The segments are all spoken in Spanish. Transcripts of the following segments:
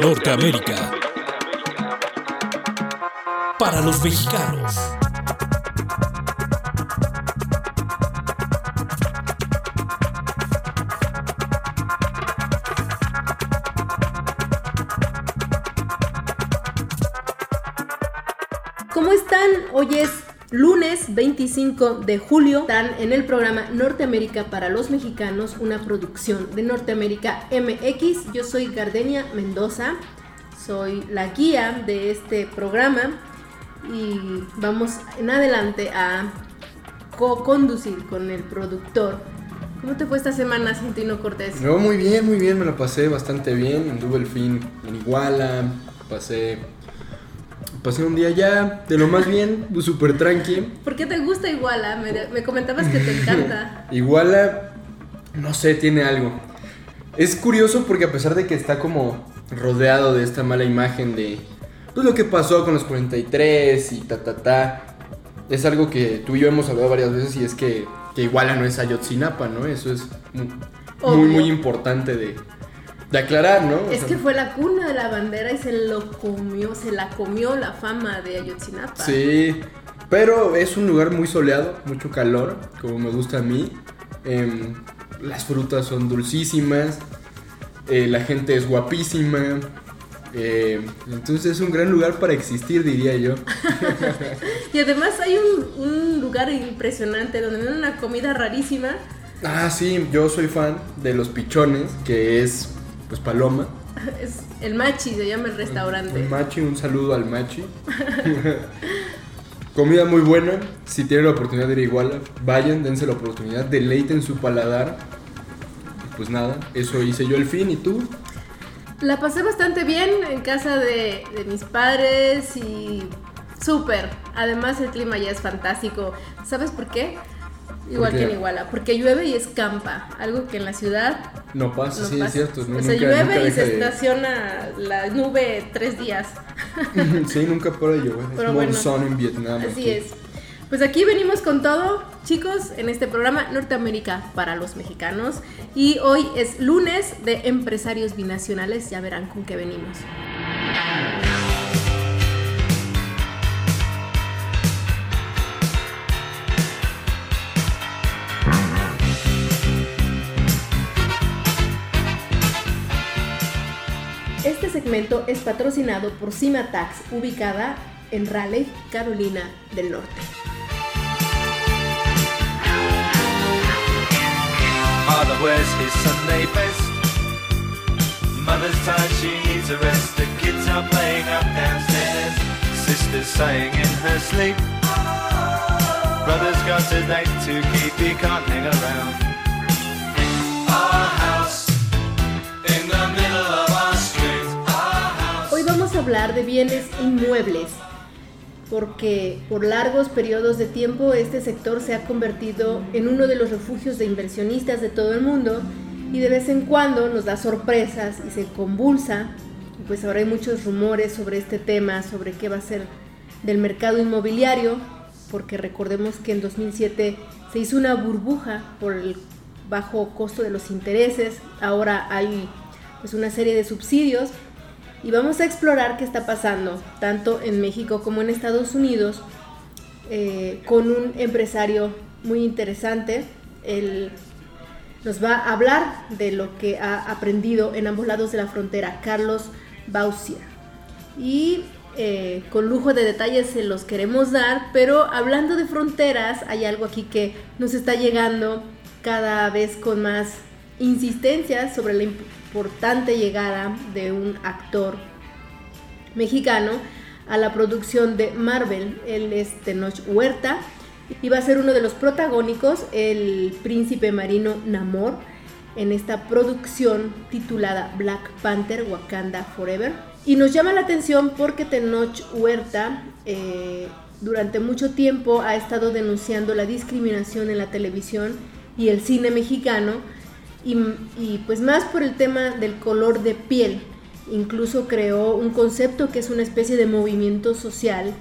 Norteamérica. Para los mexicanos. ¿Cómo están? Hoy es lunes 25 de julio. Están en el programa Norteamérica para los Mexicanos, una producción de Norteamérica MX. Yo soy Gardenia Mendoza, soy la guía de este programa y vamos en adelante a co-conducir con el productor. ¿Cómo te fue esta semana, Santino Cortés? No, muy bien, muy bien, me lo pasé bastante bien. Anduve el fin en Iguala, pasé pasé un día ya de lo más bien, súper tranqui. ¿Por qué te gusta Iguala? Me, me comentabas que te encanta. Iguala, no sé, tiene algo. Es curioso porque a pesar de que está como rodeado de esta mala imagen de pues lo que pasó con los 43 y ta ta ta, es algo que tú y yo hemos hablado varias veces y es que, que Iguala no es Ayotzinapa, ¿no? Eso es muy, muy importante de, de aclarar, ¿no? Es que fue la cuna de la bandera y se lo comió, se la comió la fama de Ayotzinapa. Sí, pero es un lugar muy soleado, mucho calor, como me gusta a mí. Em, las frutas son dulcísimas, eh, la gente es guapísima. em, entonces es un gran lugar para existir, diría yo. Y además hay un, un lugar impresionante donde venden una comida rarísima. Ah, sí, yo soy fan de los pichones, que es pues paloma. Es el Machi, se llama el restaurante. Un machi, un saludo al machi. Comida muy buena. Si tienen la oportunidad de ir a Iguala, vayan, dense la oportunidad, deleiten su paladar. Pues nada, eso hice yo el fin. ¿Y tú? La pasé bastante bien en casa de, de mis padres y súper. Además el clima ya es fantástico. ¿Sabes por qué? Igual que en Iguala, porque llueve y escampa, algo que en la ciudad No pasa, no sí, pasa. es cierto. no, o sea, nunca- llueve nunca y se de- estaciona la nube tres días. sí, nunca para de llover. Pero es bueno, monzón en Vietnam. Así aquí. es. Pues aquí venimos con todo, chicos, en este programa Norteamérica para los mexicanos. Y hoy es lunes de empresarios binacionales, ya verán con qué venimos. Es patrocinado por Cimatax, ubicada en Raleigh, Carolina del Norte. Father wears his Sunday best. Mother's tired, she needs a rest. The kids are playing up downstairs. Sister's sighing in her sleep. Brother's got a date to keep, he can't hang around. Hablar de bienes inmuebles, porque por largos periodos de tiempo este sector se ha convertido en uno de los refugios de inversionistas de todo el mundo y de vez en cuando nos da sorpresas y se convulsa. Pues ahora hay muchos rumores sobre este tema, sobre qué va a ser del mercado inmobiliario, porque recordemos que en 2007 se hizo una burbuja por el bajo costo de los intereses, ahora hay pues una serie de subsidios y vamos a explorar qué está pasando, tanto en México como en Estados Unidos, eh, con un empresario muy interesante. Él nos va a hablar de lo que ha aprendido en ambos lados de la frontera, Carlos Baucia. Y eh, con lujo de detalles se los queremos dar, pero hablando de fronteras, hay algo aquí que nos está llegando cada vez con más insistencia sobre la importante llegada de un actor mexicano a la producción de Marvel. Él es Tenoch Huerta y va a ser uno de los protagónicos, el príncipe marino Namor, en esta producción titulada Black Panther Wakanda Forever. Y nos llama la atención porque Tenoch Huerta eh, durante mucho tiempo ha estado denunciando la discriminación en la televisión y el cine mexicano y, y pues más por el tema del color de piel. Incluso creó un concepto que es una especie de movimiento social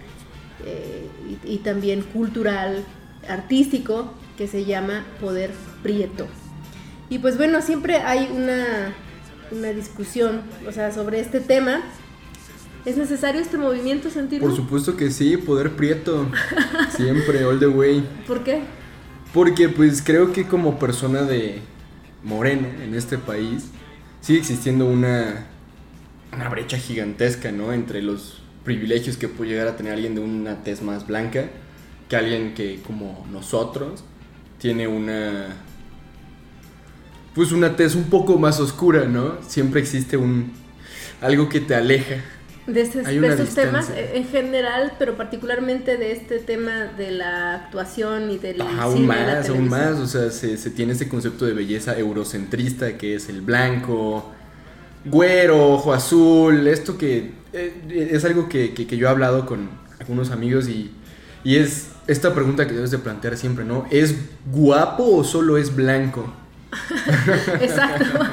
eh, y, y también cultural, artístico, que se llama Poder Prieto. Y pues bueno, siempre hay una una discusión, o sea, sobre este tema. ¿Es necesario este movimiento sentirlo? Por supuesto que sí, poder prieto. Siempre, all the way. ¿Por qué? Porque pues creo que como persona de moreno en este país, sigue existiendo una, una brecha gigantesca, ¿no? Entre los privilegios que puede llegar a tener alguien de una tez más blanca que alguien que como nosotros tiene una pues una tez un poco más oscura, ¿no? Siempre existe un algo que te aleja. De, estos temas eh, en general, pero particularmente de este tema de la actuación y del Ah, aún cine, la más, aún más, o sea, se, se tiene este concepto de belleza eurocentrista que es el blanco, güero, ojo azul, esto que eh, es algo que, que- que yo he hablado con algunos amigos y, y es esta pregunta que debes de plantear siempre, ¿no? ¿Es guapo o solo es blanco? Exacto.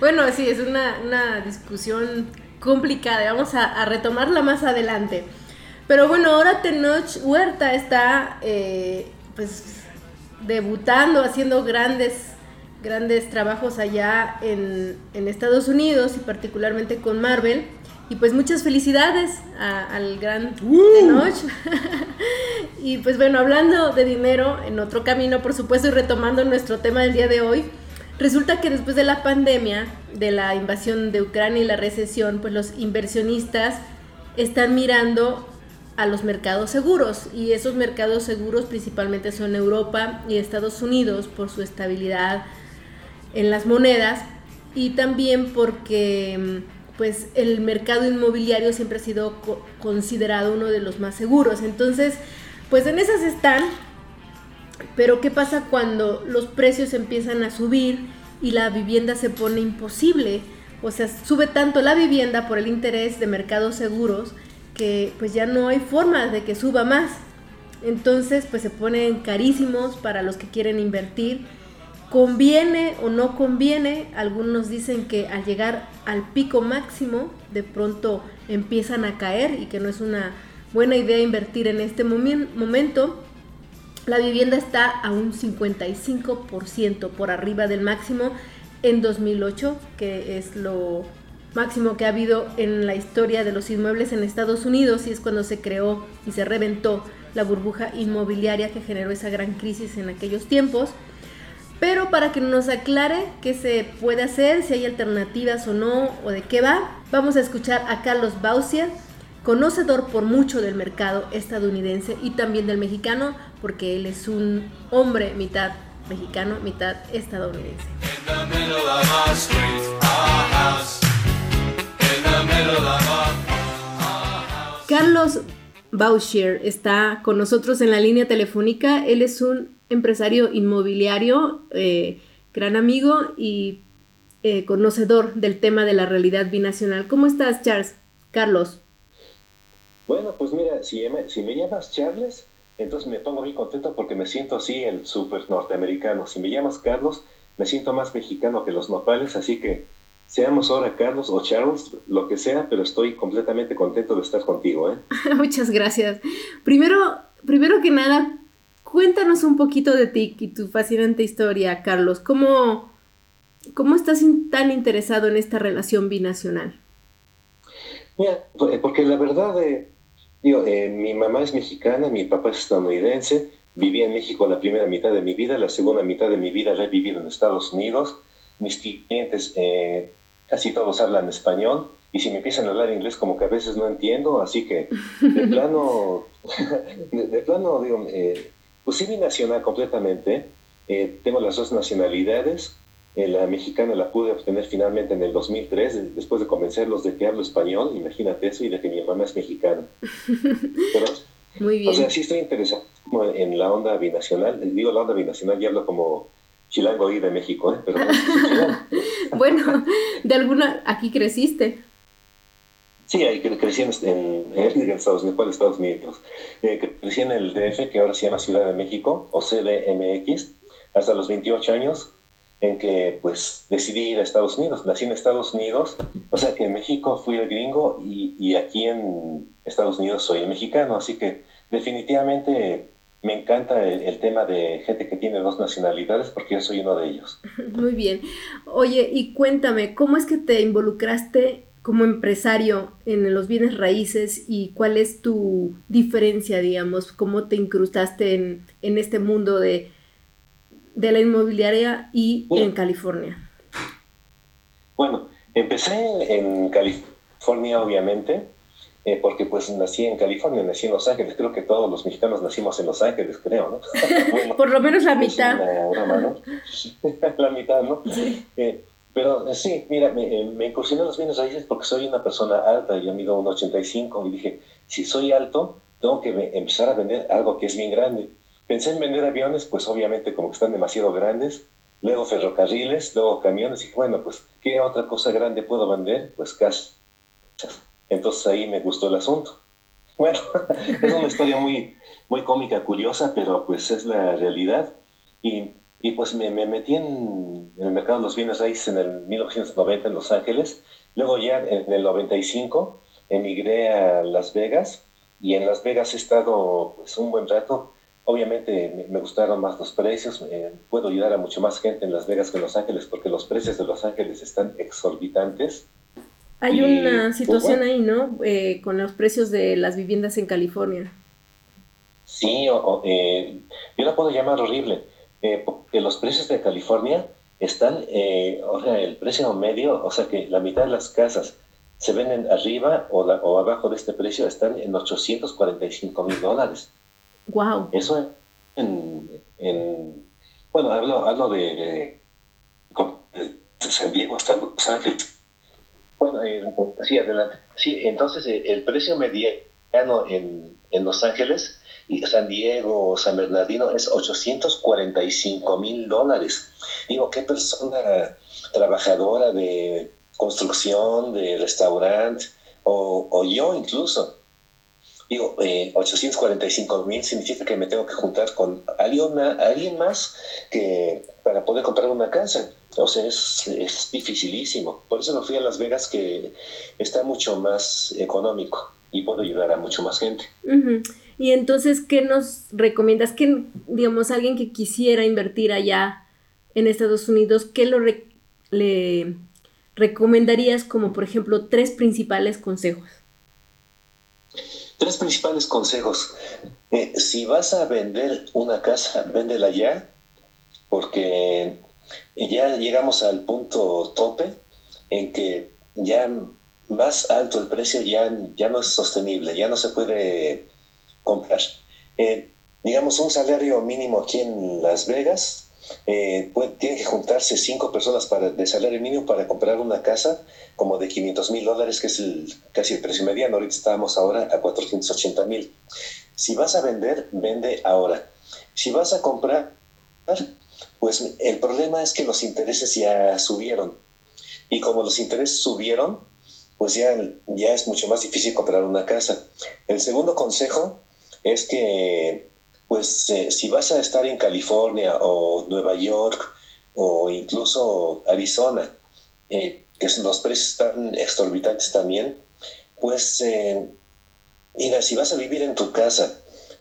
Bueno, sí, es una, una discusión complicada. Vamos a, a retomarla más adelante. Pero bueno, ahora Tenoch Huerta está eh, pues debutando, haciendo grandes, grandes trabajos allá en, en Estados Unidos y particularmente con Marvel. Y pues muchas felicidades a- al gran Tenoch. y pues bueno, hablando de dinero, en otro camino, por supuesto, y retomando nuestro tema del día de hoy, resulta que después de la pandemia, de la invasión de Ucrania y la recesión, pues los inversionistas están mirando a los mercados seguros y esos mercados seguros principalmente son Europa y Estados Unidos por su estabilidad en las monedas y también porque mm, pues el mercado inmobiliario siempre ha sido co- considerado uno de los más seguros. Entonces, pues en esas están, pero ¿qué pasa cuando los precios empiezan a subir y la vivienda se pone imposible? O sea, sube tanto la vivienda por el interés de mercados seguros que pues ya no hay forma de que suba más. Entonces, pues se ponen carísimos para los que quieren invertir. ¿Conviene o no conviene? Algunos dicen que al llegar al pico máximo, de pronto empiezan a caer y que no es una buena idea invertir en este momen- momento. La vivienda está a un 55% por arriba del máximo en 2008, que es lo máximo que ha habido en la historia de los inmuebles en Estados Unidos y es cuando se creó y se reventó la burbuja inmobiliaria que generó esa gran crisis en aquellos tiempos. Pero para que nos aclare qué se puede hacer, si hay alternativas o no, o de qué va, vamos a escuchar a Carlos Bausia, conocedor por mucho del mercado estadounidense y también del mexicano, porque él es un hombre mitad mexicano, mitad estadounidense. Carlos Bauscher está con nosotros en la línea telefónica. Él es un empresario inmobiliario, eh, gran amigo y eh, conocedor del tema de la realidad binacional. ¿Cómo estás, Charles? Carlos. Bueno, pues mira, si me, si me llamas Charles, entonces me pongo muy contento porque me siento así el súper norteamericano. Si me llamas Carlos, me siento más mexicano que los nopales, así que seamos ahora Carlos o Charles, lo que sea, pero estoy completamente contento de estar contigo, ¿eh? Muchas gracias. Primero, primero que nada, cuéntanos un poquito de ti y tu fascinante historia, Carlos. ¿Cómo, cómo estás in- tan interesado en esta relación binacional? Mira, por- porque la verdad, eh, digo, eh, mi mamá es mexicana, mi papá es estadounidense, viví en México la primera mitad de mi vida, la segunda mitad de mi vida la he vivido en Estados Unidos, mis clientes eh, casi todos hablan español, y si me empiezan a hablar inglés como que a veces no entiendo, así que de plano, de, de plano, digo, eh, pues sí binacional completamente, eh, tengo las dos nacionalidades, la mexicana la pude obtener finalmente en el 2003, de- después de convencerlos de que hablo español, imagínate eso, y de que mi mamá es mexicana. Pero, Muy bien. o sea, sí estoy interesado en la onda binacional, Eh, digo la onda binacional y hablo como chilango ahí de México, ¿eh? pero no. Bueno, de alguna, aquí creciste. Sí, ahí cre- crecí en, en, en Estados Unidos, ¿cuál Estados Unidos? Eh, cre- crecí en el DF, que ahora se llama Ciudad de México, o CDMX, hasta los 28 años, en que pues decidí ir a Estados Unidos. Nací en Estados Unidos, o sea que en México fui el gringo y, y aquí en Estados Unidos soy el mexicano, así que definitivamente me encanta el, el tema de gente que tiene dos nacionalidades porque yo soy uno de ellos. Muy bien. Oye, y cuéntame, ¿cómo es que te involucraste como empresario en los bienes raíces y cuál es tu diferencia, digamos, cómo te incrustaste en, en este mundo de, de la inmobiliaria y en California? Bueno, empecé en California, obviamente, eh, porque pues nací en California, nací en Los Ángeles. Creo que todos los mexicanos nacimos en Los Ángeles, creo, ¿no? Por lo menos la mitad. la mitad, ¿no? Eh, pero eh, sí, mira, me, me, incursioné en los bienes raíces porque soy una persona alta, yo mido 1,85 y dije, si soy alto, tengo que empezar a vender algo que es bien grande. Pensé en vender aviones, pues obviamente como que están demasiado grandes, luego ferrocarriles, luego camiones, y bueno, pues, ¿qué otra cosa grande puedo vender? Pues casas. Entonces ahí me gustó el asunto. Bueno, es una historia muy, muy cómica, curiosa, pero pues es la realidad. Y, y pues me, me metí en, el mercado de los bienes raíces en el 1990 en Los Ángeles. Luego ya en el 95 emigré a Las Vegas y en Las Vegas he estado pues un buen rato. Obviamente me, gustaron más los precios, puedo ayudar a mucho más gente en Las Vegas que en Los Ángeles porque los precios de Los Ángeles están exorbitantes. Hay una pues, situación ahí, ¿no? Eh, con los precios de las viviendas en California. Sí, eh, yo la puedo llamar horrible, eh, porque los precios de California están, o sea, el precio medio, o sea que la mitad de las casas se venden arriba o, o abajo de este precio están en 845 mil dólares. Wow. Eso en, en bueno, hablo, hablo de, de, San Diego hasta Los Ángeles bueno, eh, sí, adelante. Sí, entonces eh, el precio mediano en, en Los Ángeles y San Diego, San Bernardino es 845 mil dólares. Digo, ¿qué persona trabajadora de construcción, de restaurante, o, o yo incluso? Digo, eh, 845 mil significa que me tengo que juntar con alguien, alguien más que, para poder comprar una casa. O sea, es, es dificilísimo. Por eso me fui a Las Vegas, que está mucho más económico y puedo ayudar a mucho más gente. Y entonces, ¿qué nos recomiendas? Que, digamos, alguien que quisiera invertir allá en Estados Unidos, ¿qué lo le recomendarías como, por ejemplo, tres principales consejos? Tres principales consejos. Eh, si vas a vender una casa, véndela ya, porque ya llegamos al punto tope en que ya más alto el precio ya, ya no es sostenible, ya no se puede comprar. Eh, digamos, un salario mínimo aquí en Las Vegas, eh, tienen que juntarse cinco personas para, de salario mínimo para comprar una casa como de 500 mil dólares, que es el, casi el precio mediano. Ahorita estamos ahora a 480 mil. Si vas a vender, vende ahora. Si vas a comprar, pues el problema es que los intereses ya subieron. Y como los intereses subieron, pues ya, ya es mucho más difícil comprar una casa. El segundo consejo es que, pues eh, si vas a estar en California o Nueva York o incluso Arizona, eh, que los precios están exorbitantes también, pues eh, mira, si vas a vivir en tu casa,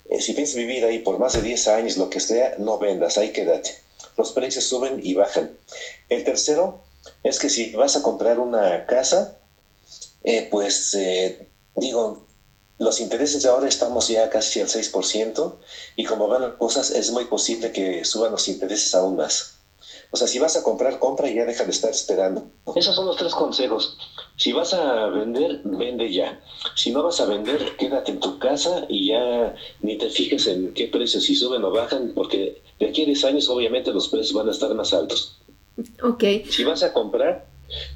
eh, si piensas vivir ahí por más de 10 años, lo que sea, no vendas, ahí quédate. Los precios suben y bajan. El tercero es que si vas a comprar una casa, pues digo, los intereses de ahora estamos ya casi al 6% y como van las cosas es muy posible que suban los intereses aún más. O sea, si vas a comprar, compra y ya deja de estar esperando. Esos son los tres consejos. Si vas a vender, vende ya. Si no vas a vender, quédate en tu casa y ya ni te fijes en qué precios, si suben o bajan, porque de aquí a 10 años obviamente los precios van a estar más altos. Ok. Si vas a comprar,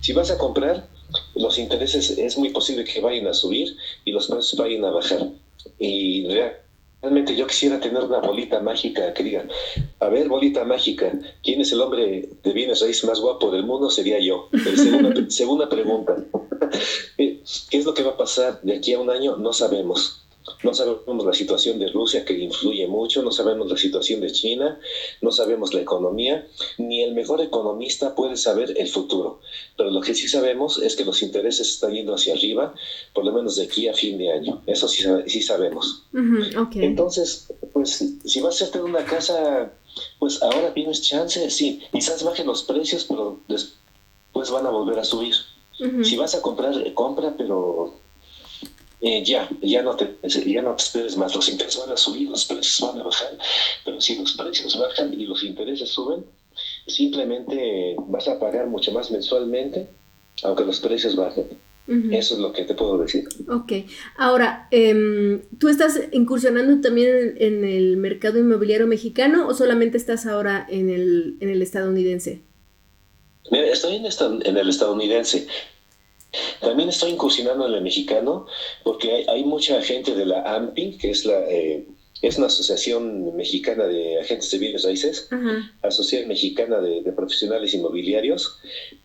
si vas a comprar, los intereses es muy posible que vayan a subir y los precios vayan a bajar. Y Realmente yo quisiera tener una bolita mágica que diga, a ver, bolita mágica, ¿quién es el hombre de bienes raíces más guapo del mundo? Sería yo. Segunda, segunda pregunta, ¿qué es lo que va a pasar de aquí a un año? No sabemos. No sabemos la situación de Rusia, que influye mucho, no sabemos la situación de China, no sabemos la economía, ni el mejor economista puede saber el futuro. Pero lo que sí sabemos es que los intereses están yendo hacia arriba, por lo menos de aquí a fin de año. Eso sí, sí sabemos. Entonces, pues si vas a hacerte una casa, pues ahora tienes chance, sí, quizás bajen los precios, pero pues van a volver a subir. Si vas a comprar, compra, pero eh, ya, ya no, te, ya no te esperes más. Los intereses van a subir, los precios van a bajar, pero si los precios bajan y los intereses suben, simplemente vas a pagar mucho más mensualmente, aunque los precios bajen. Eso es lo que te puedo decir. Ok. Ahora, em, ¿tú estás incursionando también en, el mercado inmobiliario mexicano o solamente estás ahora en el, en el estadounidense? estoy en, en el estadounidense. También estoy incursionando en el mexicano porque hay, mucha gente de la AMPI, que es la... Eh, es una asociación mexicana de agentes de bienes raíces, asociación mexicana de, profesionales inmobiliarios.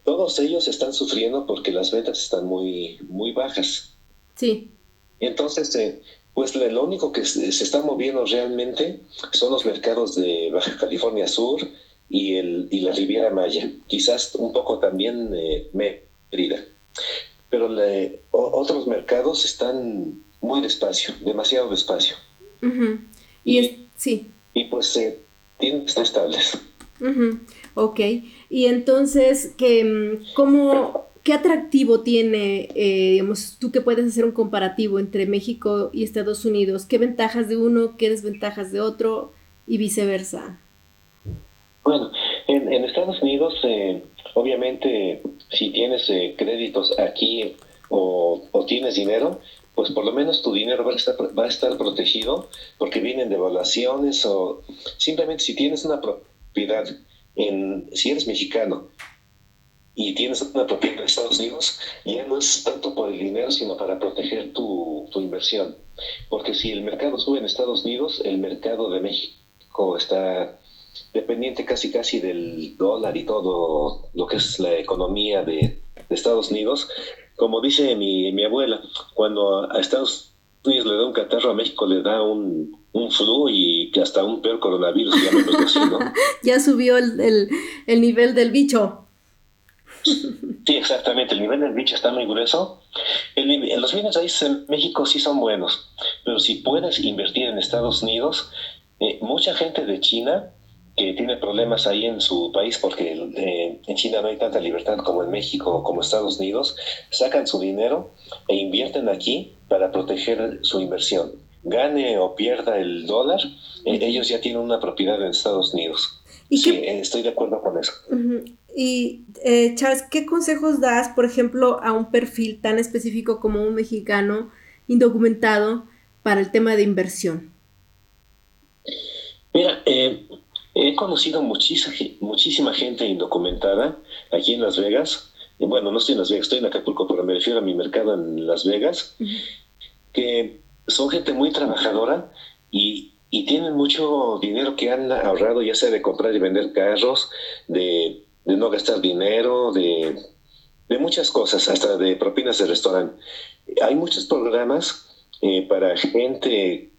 Todos ellos están sufriendo porque las ventas están muy, muy bajas. Sí. Entonces, eh, pues lo único que se, está moviendo realmente son los mercados de Baja California Sur y, el, y la Riviera Maya. Quizás un poco también eh, Mérida. Pero otros mercados están muy despacio, demasiado despacio. Y, sí. Y pues eh, tienen que estar estables. Ok. Y entonces, ¿qué, mm, cómo, ¿qué atractivo tiene, eh, digamos, tú que puedes hacer un comparativo entre México y Estados Unidos? ¿Qué ventajas de uno, qué desventajas de otro y viceversa? Bueno, en, Estados Unidos, eh, obviamente, si tienes eh, créditos aquí o, o tienes dinero, pues por lo menos tu dinero va a estar, va a estar protegido porque vienen devaluaciones o simplemente si tienes una propiedad, en, si eres mexicano y tienes una propiedad en Estados Unidos, ya no es tanto por el dinero, sino para proteger tu, tu inversión. Porque si el mercado sube en Estados Unidos, el mercado de México está dependiente casi casi del dólar y todo lo que es la economía de, de Estados Unidos como dice mi, mi abuela, cuando a Estados Unidos le da un catarro, a México le da un, un flu y que hasta un peor coronavirus, así, ¿no? ya subió el, el, el, nivel del bicho. Sí, exactamente, el nivel del bicho está muy grueso. El, los bienes ahí en México sí son buenos, pero si puedes invertir en Estados Unidos, eh, mucha gente de China que tiene problemas ahí en su país porque eh, en China no hay tanta libertad como en México o como Estados Unidos, sacan su dinero e invierten aquí para proteger su inversión. Gane o pierda el dólar, eh, ellos ya tienen una propiedad en Estados Unidos. ¿Y sí, eh, estoy de acuerdo con eso. Y Charles, ¿qué consejos das, por ejemplo, a un perfil tan específico como un mexicano indocumentado para el tema de inversión? Mira, eh, He conocido muchísima, muchísima gente indocumentada aquí en Las Vegas. Bueno, no estoy en Las Vegas, estoy en Acapulco, pero me refiero a mi mercado en Las Vegas, que son gente muy trabajadora y, y, tienen mucho dinero que han ahorrado, ya sea de comprar y vender carros, de, de no gastar dinero, de, de, muchas cosas, hasta de propinas de restaurante. Hay muchos programas eh, para gente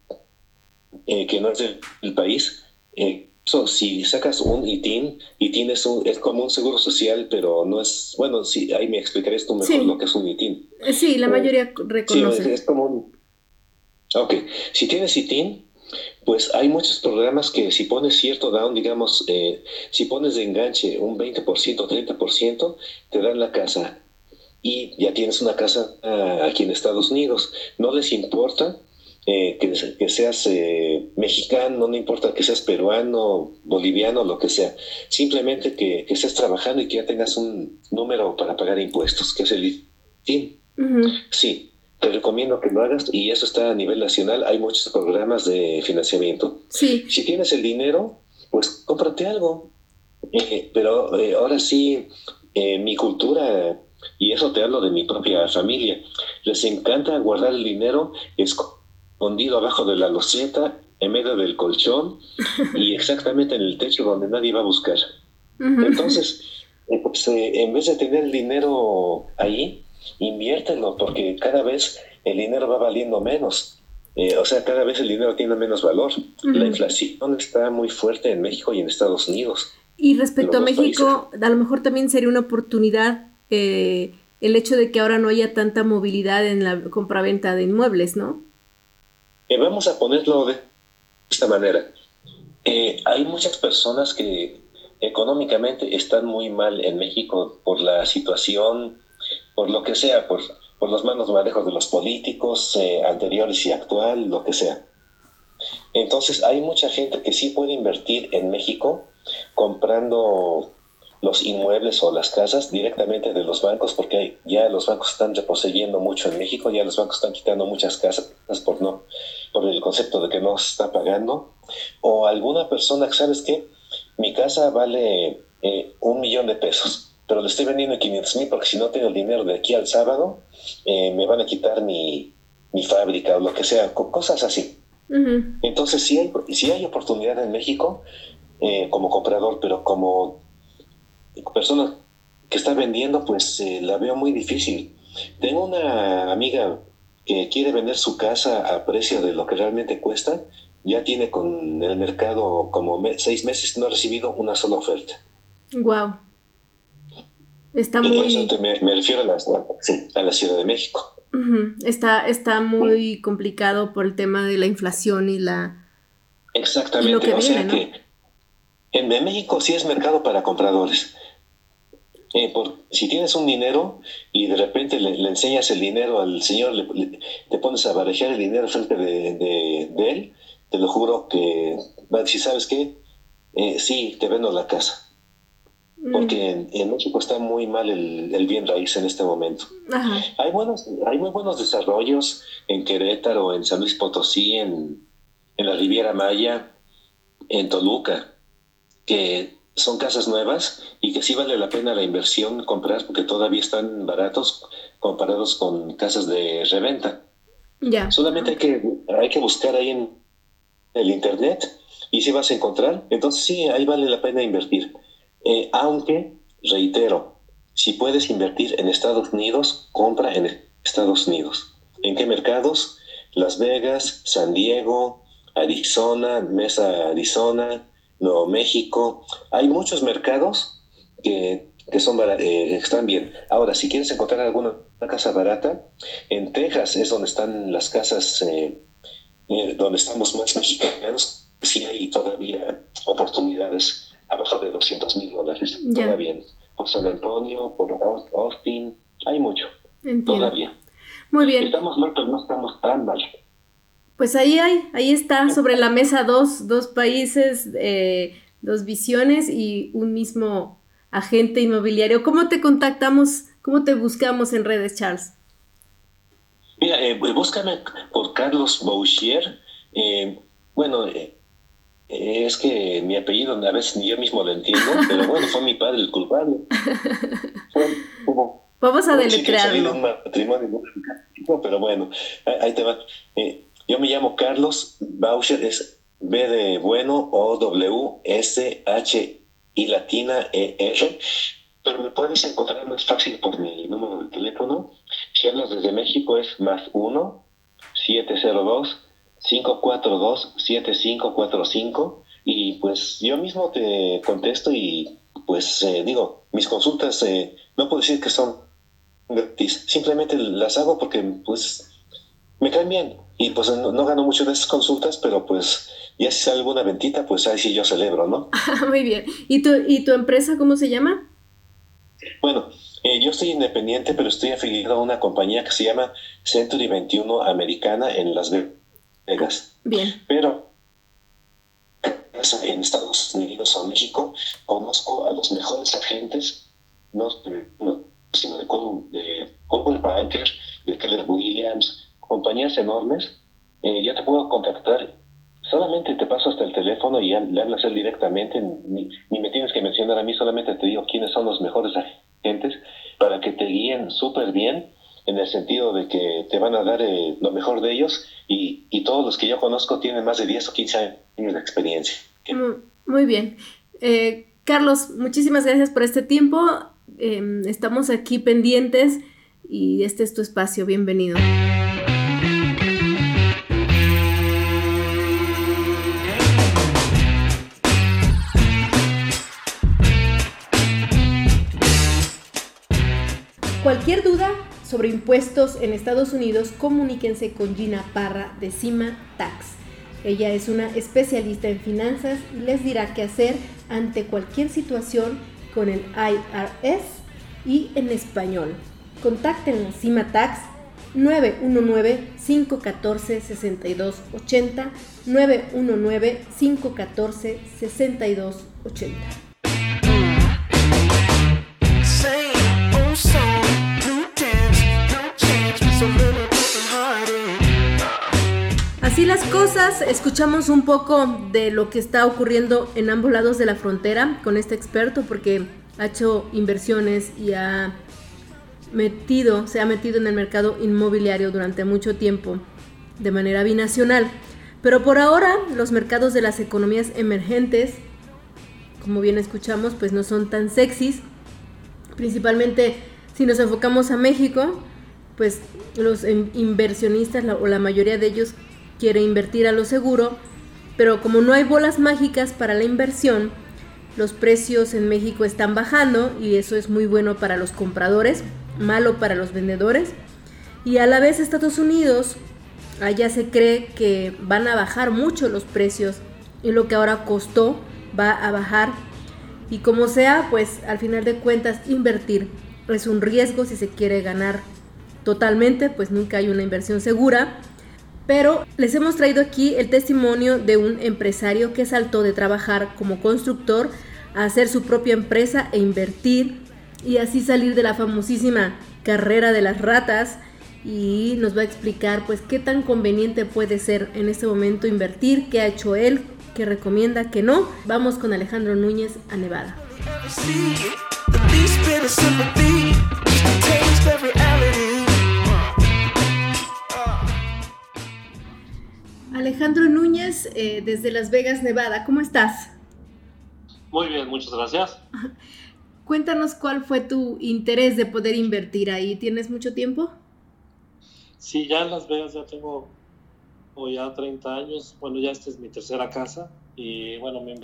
eh, que no es del país. Eh, si sacas un ITIN, ITIN es, un, es como un seguro social, pero no es, bueno, sí, ahí me explicaré esto mejor lo que es un ITIN. Eh, sí, la mayoría reconoce. Sí, es, como un... Ok, si tienes ITIN, pues hay muchos programas que si pones cierto down, digamos, eh, si pones de enganche un 20%, 30%, te dan la casa. Y ya tienes una casa ah, aquí en Estados Unidos. No les importa eh, que, seas eh, mexicano, no importa que seas peruano, boliviano, lo que sea. Simplemente que, estés trabajando y que ya tengas un número para pagar impuestos, que es el ITIN. Sí, te recomiendo que lo hagas y eso está a nivel nacional. Hay muchos programas de financiamiento. Sí. Si tienes el dinero, pues cómprate algo. Eh, pero ahora sí, mi cultura, y eso te hablo de mi propia familia, les encanta guardar el dinero, es escondido abajo de la loseta, en medio del colchón y exactamente en el techo donde nadie va a buscar. Entonces, eh, pues, eh, en vez de tener el dinero ahí, inviértelo porque cada vez el dinero va valiendo menos. Eh, o sea, cada vez el dinero tiene menos valor. La inflación está muy fuerte en México y en Estados Unidos. Y respecto a México, a lo mejor también sería una oportunidad el hecho de que ahora no haya tanta movilidad en la compraventa de inmuebles, ¿no? Eh, vamos a ponerlo de esta manera. Eh, hay muchas personas que económicamente están muy mal en México por la situación, por lo que sea, por, los malos manejos de los políticos eh, anteriores y actual, lo que sea. Entonces hay mucha gente que sí puede invertir en México comprando los inmuebles o las casas directamente de los bancos, porque ya los bancos están reposeyendo mucho en México, ya los bancos están quitando muchas casas por no, por el concepto de que no se está pagando, o alguna persona que sabes que mi casa vale eh, un millón de pesos, pero le estoy vendiendo 500 mil porque si no tengo el dinero de aquí al sábado, eh, me van a quitar mi, mi fábrica o lo que sea, cosas así. Entonces, si hay, si hay oportunidad en México eh, como comprador, pero como persona que está vendiendo, pues eh, la veo muy difícil. Tengo una amiga que quiere vender su casa a precio de lo que realmente cuesta. Ya tiene con el mercado como seis meses no ha recibido una sola oferta. Wow. Está muy... me, refiero a la, a la Ciudad de México está, está muy complicado por el tema de la inflación y la... Exactamente, o sea que en México sí es mercado para compradores. Eh, por, si tienes un dinero y de repente le, enseñas el dinero al señor, le, te pones a barajar el dinero frente de, de, él, te lo juro que va a decir, ¿sabes qué? Eh, sí, te vendo la casa. Porque mm. en, México está muy mal el, bien raíz en este momento. Hay, buenos, hay muy buenos desarrollos en Querétaro, en San Luis Potosí, en, la Riviera Maya, en Toluca, que son casas nuevas y que sí vale la pena la inversión comprar porque todavía están baratos comparados con casas de reventa. Ya. Solamente hay que, hay que buscar ahí en el internet y si vas a encontrar, entonces sí, ahí vale la pena invertir. Eh, aunque, reitero, si puedes invertir en Estados Unidos, compra en Estados Unidos. ¿En qué mercados? Las Vegas, San Diego, Arizona, Mesa, Arizona, Nuevo México. Hay muchos mercados que, son eh, están bien. Ahora, si quieres encontrar alguna casa barata, en Texas es donde están las casas, eh, donde estamos más mexicanos. Sí hay todavía oportunidades abajo de 200 mil dólares. Todavía. Por San Antonio, por Austin, hay mucho. Todavía. Muy bien. Estamos mal, pero no estamos tan mal. Pues ahí hay, ahí está sobre la mesa dos, dos países, eh, dos visiones y un mismo agente inmobiliario. ¿Cómo te contactamos, cómo te buscamos en redes, Charles? Mira, eh, búscame por Carlos Bouchier. Eh, bueno, eh, es que mi apellido a veces ni yo mismo lo entiendo, pero bueno, fue mi padre el culpable. Vamos a deletrearlo. un matrimonio pero bueno, ahí te va. Yo me llamo Carlos Boucher, es B de bueno, O, W, S, H, I latina, E, R. Pero me puedes encontrar más fácil por mi número de teléfono. Si hablas desde México es más 1 702 542-7545 y pues yo mismo te contesto y pues eh, digo, mis consultas eh, no puedo decir que son gratis, simplemente las hago porque pues me caen bien y pues no, gano mucho de esas consultas, pero pues ya si sale alguna ventita, pues ahí sí yo celebro, ¿no? Muy bien. ¿Y tu, ¿Y tu empresa cómo se llama? Bueno, eh, yo estoy independiente, pero estoy afiliado a una compañía que se llama Century 21 Americana en Las Vegas Bien. Pero en Estados Unidos o México conozco a los mejores agentes, no, sino de, de Banker, de Keller Williams, compañías enormes. Eh, ya te puedo contactar. Solamente te paso hasta el teléfono y le hablas él directamente. Ni, ni me tienes que mencionar a mí, solamente te digo quiénes son los mejores agentes para que te guíen súper bien en el sentido de que te van a dar eh, lo mejor de ellos y, y, todos los que yo conozco tienen más de 10 o 15 años de experiencia. Muy, bien. Eh, Carlos, muchísimas gracias por este tiempo. Em, estamos aquí pendientes y este es tu espacio. Bienvenido. Sobre impuestos en Estados Unidos, comuníquense con Gina Parra de Cima Tax. Ella es una especialista en finanzas y les dirá qué hacer ante cualquier situación con el IRS y en español. Contacten a CIMATAX 919-514-6280, 919-514-6280. Así las cosas, escuchamos un poco de lo que está ocurriendo en ambos lados de la frontera con este experto porque ha hecho inversiones y ha metido, se ha metido en el mercado inmobiliario durante mucho tiempo de manera binacional. Pero por ahora los mercados de las economías emergentes, como bien escuchamos, pues no son tan sexys. Principalmente si nos enfocamos a México, pues los in- inversionistas o la mayoría de ellos quiere invertir a lo seguro, pero como no hay bolas mágicas para la inversión, los precios en México están bajando y eso es muy bueno para los compradores, malo para los vendedores. Y a la vez Estados Unidos, allá se cree que van a bajar mucho los precios y lo que ahora costó va a bajar. Y como sea, pues al final de cuentas invertir es un riesgo si se quiere ganar totalmente, pues nunca hay una inversión segura. Pero les hemos traído aquí el testimonio de un empresario que saltó de trabajar como constructor a hacer su propia empresa e invertir y así salir de la famosísima carrera de las ratas y nos va a explicar pues qué tan conveniente puede ser en este momento invertir, qué ha hecho él, qué recomienda, qué no. Vamos con Alejandro Núñez a Nevada. Alejandro Núñez eh, desde Las Vegas, Nevada, ¿cómo estás? Muy bien, muchas gracias. Cuéntanos cuál fue tu interés de poder invertir ahí. ¿Tienes mucho tiempo? Sí, ya en Las Vegas ya tengo o ya 30 años. Bueno, ya esta es mi tercera casa. Y bueno, me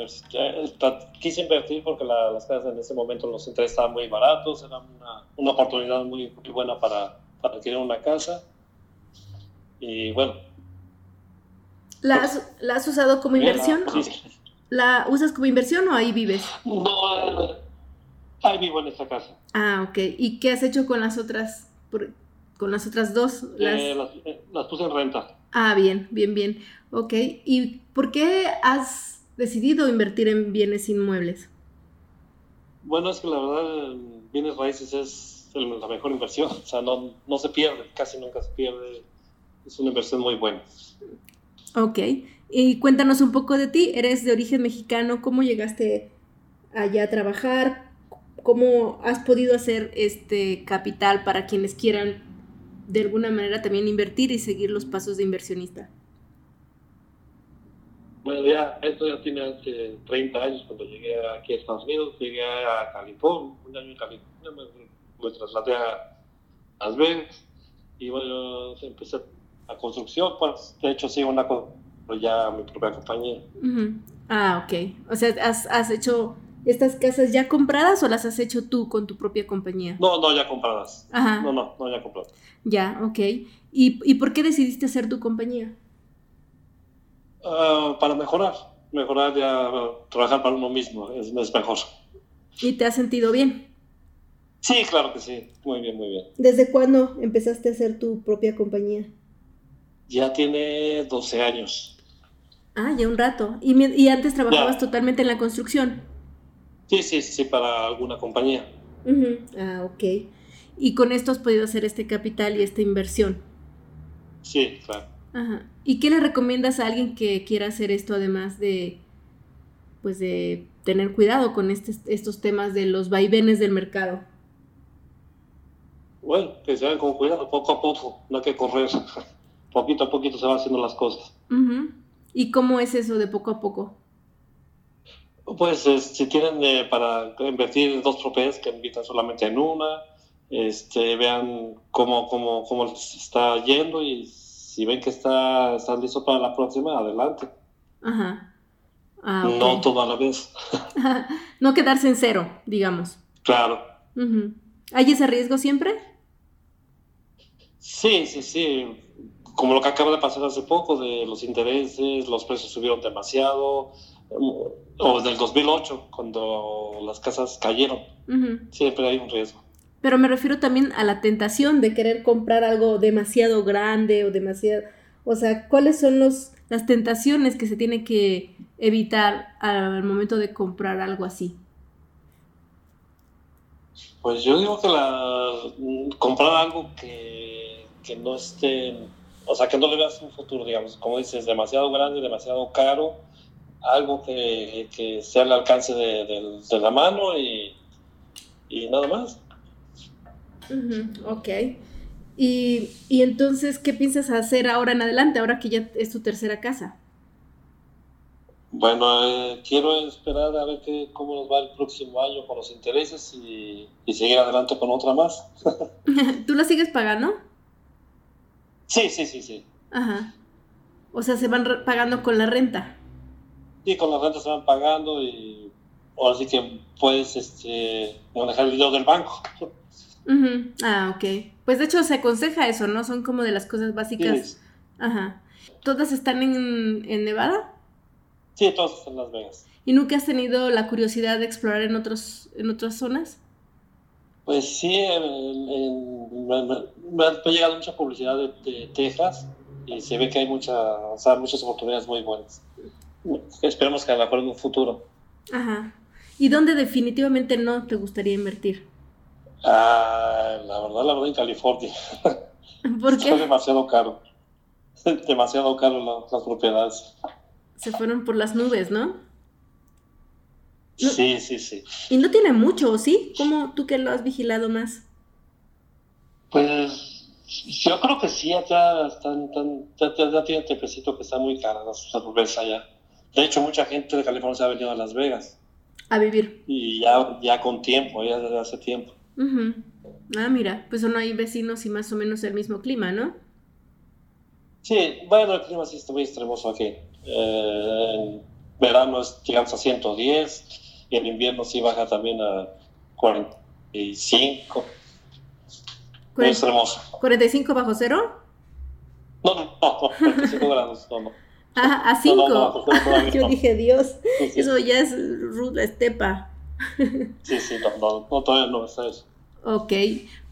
quise invertir porque la- las casas en ese momento los intereses estaban muy baratos. Era una, una oportunidad muy, muy buena para, para adquirir una casa. Y bueno. ¿La has, la has usado como inversión? sí, sí. ¿La usas como inversión o ahí vives? No, ahí vivo en esta casa. Ah, ok. ¿Y qué has hecho con las otras, por- con las otras dos? Las- Eh, las, eh, las puse en renta. Ah, bien, bien, bien. Ok. ¿Y por qué has decidido invertir en bienes inmuebles? Bueno, es que la verdad, en bienes raíces es el- la mejor inversión. O sea, no, no se pierde, casi nunca se pierde. Es una inversión muy buena. Ok. Y cuéntanos un poco de ti. Eres de origen mexicano. ¿Cómo llegaste allá a trabajar? ¿Cómo has podido hacer este capital para quienes quieran de alguna manera también invertir y seguir los pasos de inversionista? Bueno, ya, esto ya tiene hace 30 años cuando llegué aquí a Estados Unidos. Llegué a California, un año en California, me, me trasladé a Las Vegas. Y bueno, empecé la construcción, pues de hecho sí, una pues ya mi propia compañía. Ah, ok. O sea, ¿has, has hecho estas casas ya compradas o las has hecho tú con tu propia compañía? No, no, ya compradas. Ajá. No, no, no, ya compradas. Ya, ok. ¿Y, ¿Y por qué decidiste hacer tu compañía? Ah, para mejorar, mejorar ya, trabajar para uno mismo, es, es mejor. ¿Y te has sentido bien? Sí, claro que sí. Muy bien, muy bien. ¿Desde cuándo empezaste a hacer tu propia compañía? Ya tiene 12 años. Ah, ya un rato. ¿Y, y antes trabajabas Ya. totalmente en la construcción? Sí, sí, sí, para alguna compañía. Ah, ok. Y con esto has podido hacer este capital y esta inversión. Sí, claro. Ajá. ¿Y qué le recomiendas a alguien que quiera hacer esto además de, pues de tener cuidado con estes- estos temas de los vaivenes del mercado? Bueno, que se hagan con cuidado, poco a poco, no hay que correr. Poquito a poquito se van haciendo las cosas. ¿Y cómo es eso de poco a poco? Pues si tienen eh, para invertir en dos propiedades, que inviertan solamente en una, este, vean cómo, cómo, cómo está yendo y si ven que está, están listos para la próxima, adelante. Ajá. Ah. No todo a la vez. no quedarse en cero, digamos. Claro. ¿Hay ese riesgo siempre? Sí, sí, sí. Como lo que acaba de pasar hace poco, de los intereses, los precios subieron demasiado, o del 2008, cuando las casas cayeron. Siempre hay un riesgo. Pero me refiero también a la tentación de querer comprar algo demasiado grande o demasiado... O sea, ¿cuáles son los, las tentaciones que se tiene que evitar al momento de comprar algo así? Pues yo digo que la comprar algo que, que no esté, o sea, que no le veas un futuro, digamos, como dices, demasiado grande, demasiado caro, algo que, que sea al alcance de, de- de la mano y, y nada más. Ok. Y, y entonces, ¿qué piensas hacer ahora en adelante, ahora que ya es tu tercera casa? Bueno, eh, quiero esperar a ver qué, cómo nos va el próximo año con los intereses y, y seguir adelante con otra más. ¿Tú la sigues pagando? Sí, sí, sí, sí. Ajá. O sea, se van pagando con la renta. Sí, con las rentas se van pagando y ahora sí que puedes este, manejar el dinero del banco. Ujú. Ah, ok. Pues de hecho se aconseja eso, ¿no? Son como de las cosas básicas. Sí, Ajá. ¿Todas están en, en Nevada? sí, todos en Las Vegas. ¿Y nunca has tenido la curiosidad de explorar en otros, en otras zonas? Pues sí, en- en- me, ha llegado mucha publicidad de, de Texas y se ve que hay mucha, o sea, muchas oportunidades muy buenas. Esperemos que a lo mejor en un futuro. Ajá. ¿Y dónde definitivamente no te gustaría invertir? Ah, la verdad, la verdad, en California. ¿Por Está qué? demasiado caro. Demasiado caro la- las propiedades. Se fueron por las nubes, ¿no? No. Sí, sí, sí. Y no tiene mucho, ¿o sí? ¿Cómo tú que lo has vigilado más? Pues yo creo que sí, ya están, están- ya, ya, ya tiene tiempecito que está muy cara las cervezas allá. De hecho, mucha gente de California se ha venido a Las Vegas A vivir. y ya, ya con tiempo, ya desde hace tiempo. Ujú. Ah, mira, pues no hay vecinos y más o menos el mismo clima, ¿no? Sí, bueno, el clima sí está muy extremoso aquí. Eh, en verano es, llegamos a 110 y en invierno sí baja también a 45. Muy extremoso. ¿45 bajo cero? No, no, no, 45 grados, no, no. Ah, a No, 5. no, no, bajo cero todavía Yo dije, Dios, Sí, sí. eso ya es ruta estepa. Sí, sí, no, no, no, todavía no está eso. Ok,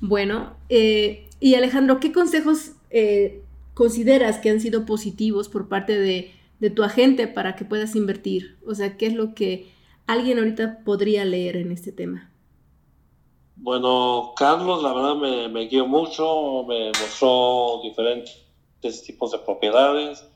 bueno. eh, y Alejandro, ¿qué consejos eh, consideras que han sido positivos por parte de, de tu agente para que puedas invertir? O sea, ¿qué es lo que alguien ahorita podría leer en este tema? Bueno, Carlos, la verdad me, me guió mucho, me mostró diferentes tipos de propiedades.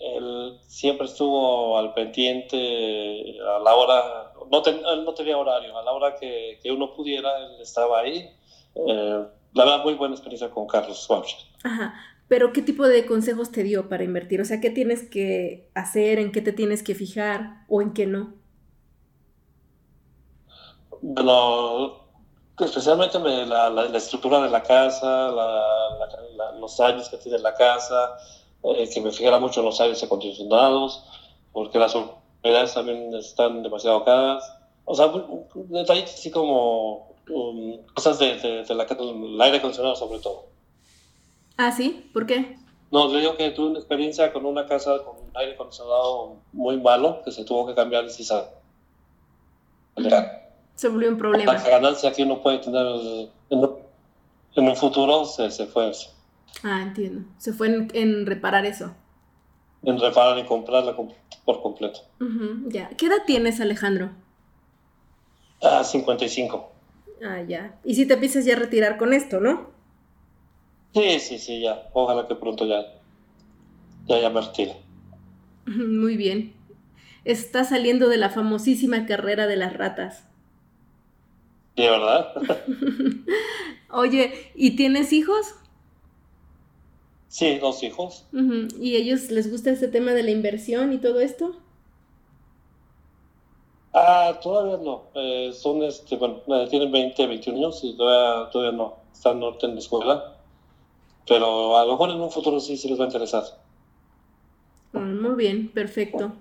Él siempre estuvo al pendiente a la hora, no, ten- él no tenía horario, a la hora que, que uno pudiera, él estaba ahí. Eh, la verdad, muy buena experiencia con Carlos Schwabschild. Ajá, pero ¿qué tipo de consejos te dio para invertir? O sea, ¿qué tienes que hacer, en qué te tienes que fijar o en qué no? Bueno, especialmente me- la, la- la estructura de la casa, la- los años que tiene la casa, eh, que me fijara mucho en los aires acondicionados, porque las unidades también están demasiado caras. O sea, detallitos así como um, cosas de, de- de la casa, el aire acondicionado sobre todo. Ah, sí, ¿por qué? No, le digo que tuve una experiencia con una casa con un aire acondicionado muy malo, que se tuvo que cambiar y sale. Se volvió un La problema. ganancia que uno puede tener en, un- futuro se, se fue Ah, entiendo. Se fue en, en reparar eso. en reparar y comprarla com- por completo. Ya. ¿Qué edad tienes, Alejandro? Ah, 55. Ah, ya. Y si te piensas ya retirar con esto, ¿no? Sí, sí, sí, ya. Ojalá que pronto ya, ya, ya me retire. Muy bien. Está saliendo de la famosísima carrera de las ratas. Sí, ¿verdad? Oye, ¿y tienes hijos? Sí, dos hijos. ¿Y ellos les gusta este tema de la inversión y todo esto? Ah, todavía no. Eh, son, este, bueno, eh, tienen 20, 21 años y todavía, todavía no. Están norte en la escuela. Pero a lo mejor en un futuro sí, sí les va a interesar. Ah, muy bien, perfecto.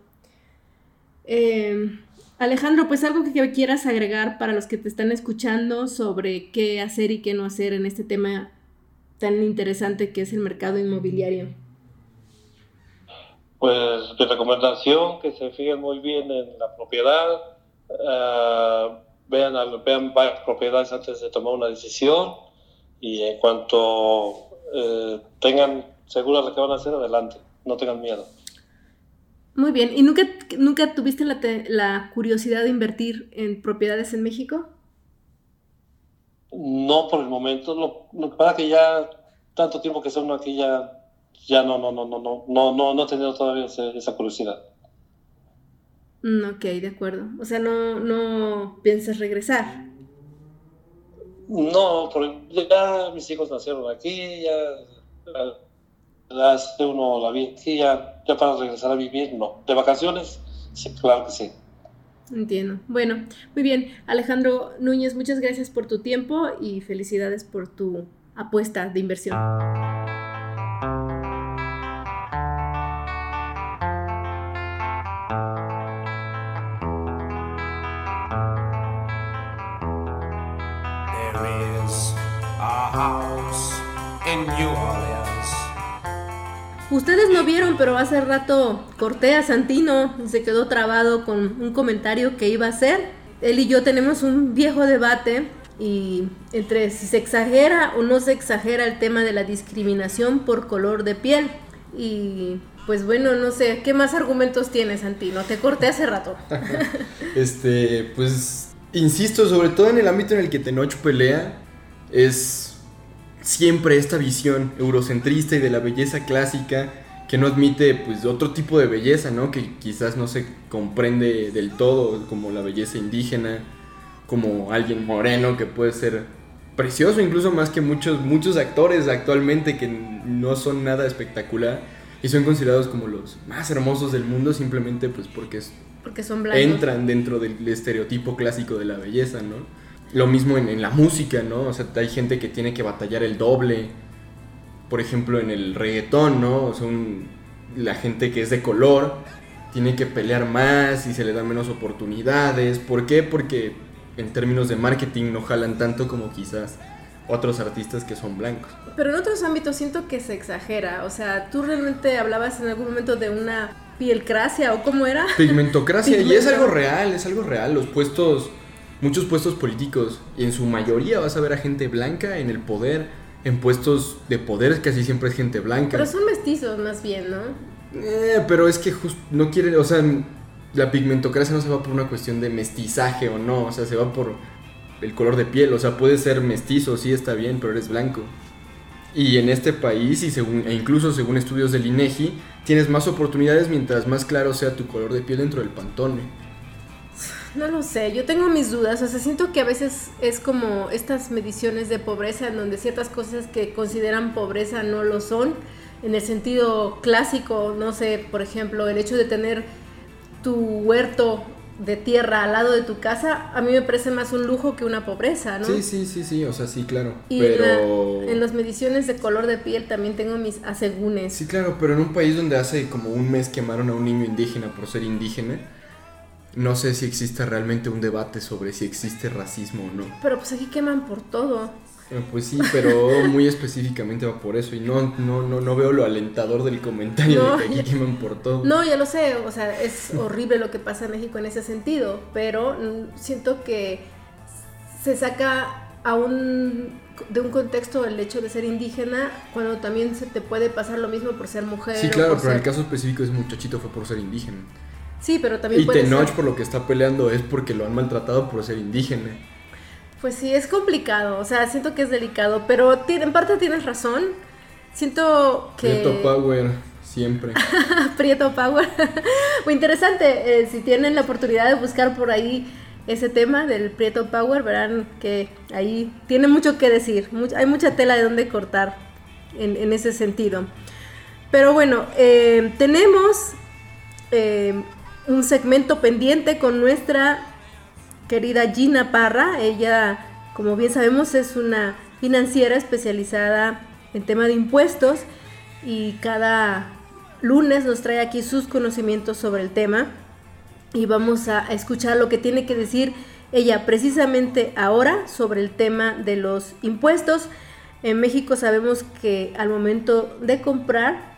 Eh, Alejandro, pues algo que quieras agregar para los que te están escuchando sobre qué hacer y qué no hacer en este tema tan interesante que es el mercado inmobiliario. Pues de recomendación que se fijen muy bien en la propiedad, ah, vean, vean varias propiedades antes de tomar una decisión y en cuanto eh, tengan segura lo que van a hacer, adelante, no tengan miedo. Muy bien. ¿Y nunca, nunca tuviste la, te- la curiosidad de invertir en propiedades en México? No por el momento, lo, lo que pasa que ya tanto tiempo que son aquí ya, ya no, no, no, no, no, no, no, no he tenido todavía ese- esa curiosidad. Mm, ok, de acuerdo. O sea, no, no piensas regresar. No, porque ya mis hijos nacieron aquí, ya, ya hace uno la vida aquí, ya, ya para regresar a vivir, no. De vacaciones, sí, claro que sí. Entiendo. Bueno, muy bien. Alejandro Núñez, muchas gracias por tu tiempo y felicidades por tu apuesta de inversión. There is a house in New Orleans. Ustedes no vieron, pero hace rato corté a Santino, se quedó trabado con un comentario que iba a hacer. Él y yo tenemos un viejo debate y entre si se exagera o no se exagera el tema de la discriminación por color de piel. Y pues bueno, no sé, ¿qué más argumentos tienes, Santino? Te corté hace rato. Este, pues, insisto, sobre todo en el ámbito en el que Tenoch pelea, es siempre esta visión eurocentrista y de la belleza clásica que no admite, pues, otro tipo de belleza, ¿no? Que quizás no se comprende del todo, como la belleza indígena, como alguien moreno que puede ser precioso, incluso más que muchos, muchos actores actualmente que no son nada espectacular y son considerados como los más hermosos del mundo simplemente pues porque es Porque son blancos. entran dentro del estereotipo clásico de la belleza, ¿no? Lo mismo en, en la música, ¿no? O sea, hay gente que tiene que batallar el doble. Por ejemplo, en el reggaetón, ¿no? O sea, un- la gente que es de color tiene que pelear más y se le dan menos oportunidades. ¿Por qué? Porque en términos de marketing no jalan tanto como quizás otros artistas que son blancos. Pero en otros ámbitos siento que se exagera. O sea, tú realmente hablabas en algún momento de una pielcracia o cómo era. Pigmentocracia, y es algo real, es algo real. Los puestos, muchos puestos políticos, y en su mayoría vas a ver a gente blanca en el poder. En puestos de poder casi siempre es gente blanca. Pero son mestizos más bien, ¿no? Eh, pero es que just- no quiere, o sea, la pigmentocracia no se va por una cuestión de mestizaje o no, o sea, se va por el color de piel, o sea, puede ser mestizo, sí está bien, pero eres blanco. Y en este país, y según, e incluso según estudios del INEGI, tienes más oportunidades mientras más claro sea tu color de piel dentro del pantone. No lo sé, yo tengo mis dudas, o sea, siento que a veces es como estas mediciones de pobreza en donde ciertas cosas que consideran pobreza no lo son, en el sentido clásico, no sé, por ejemplo, el hecho de tener tu huerto de tierra al lado de tu casa, a mí me parece más un lujo que una pobreza, ¿no? Sí, sí, sí, sí, o sea, sí, claro. Y en, pero... la- en las mediciones de color de piel también tengo mis asegúnes. Sí, claro, pero en un país donde hace como un mes quemaron a un niño indígena por ser indígena, no sé si existe realmente un debate sobre si existe racismo o no. Pero pues aquí queman por todo. Eh, Pues sí, pero muy específicamente va por eso y no, no, no, no veo lo alentador del comentario No, de que aquí ya- queman por todo. No, ya lo sé, o sea, es horrible lo que pasa en México en ese sentido, pero siento que se saca a un, de un contexto el hecho de ser indígena cuando también se te puede pasar lo mismo por ser mujer. Sí, claro, pero en el caso específico de ese muchachito fue por ser indígena. Sí, pero también Y puede Tenoch ser- por lo que está peleando es porque lo han maltratado por ser indígena. Pues sí, es complicado, o sea, siento que es delicado, pero en parte tienes razón. Siento que... Prieto Power, siempre. Prieto Power. Muy interesante. eh, si tienen la oportunidad de buscar por ahí ese tema del Prieto Power, verán que ahí tiene mucho que decir. Much- hay mucha tela de donde cortar en, en ese sentido. Pero bueno, eh, tenemos eh, un segmento pendiente con nuestra querida Gina Parra. Ella, como bien sabemos, es una financiera especializada en tema de impuestos y cada lunes nos trae aquí sus conocimientos sobre el tema y vamos a escuchar lo que tiene que decir ella precisamente ahora sobre el tema de los impuestos. En México sabemos que al momento de comprar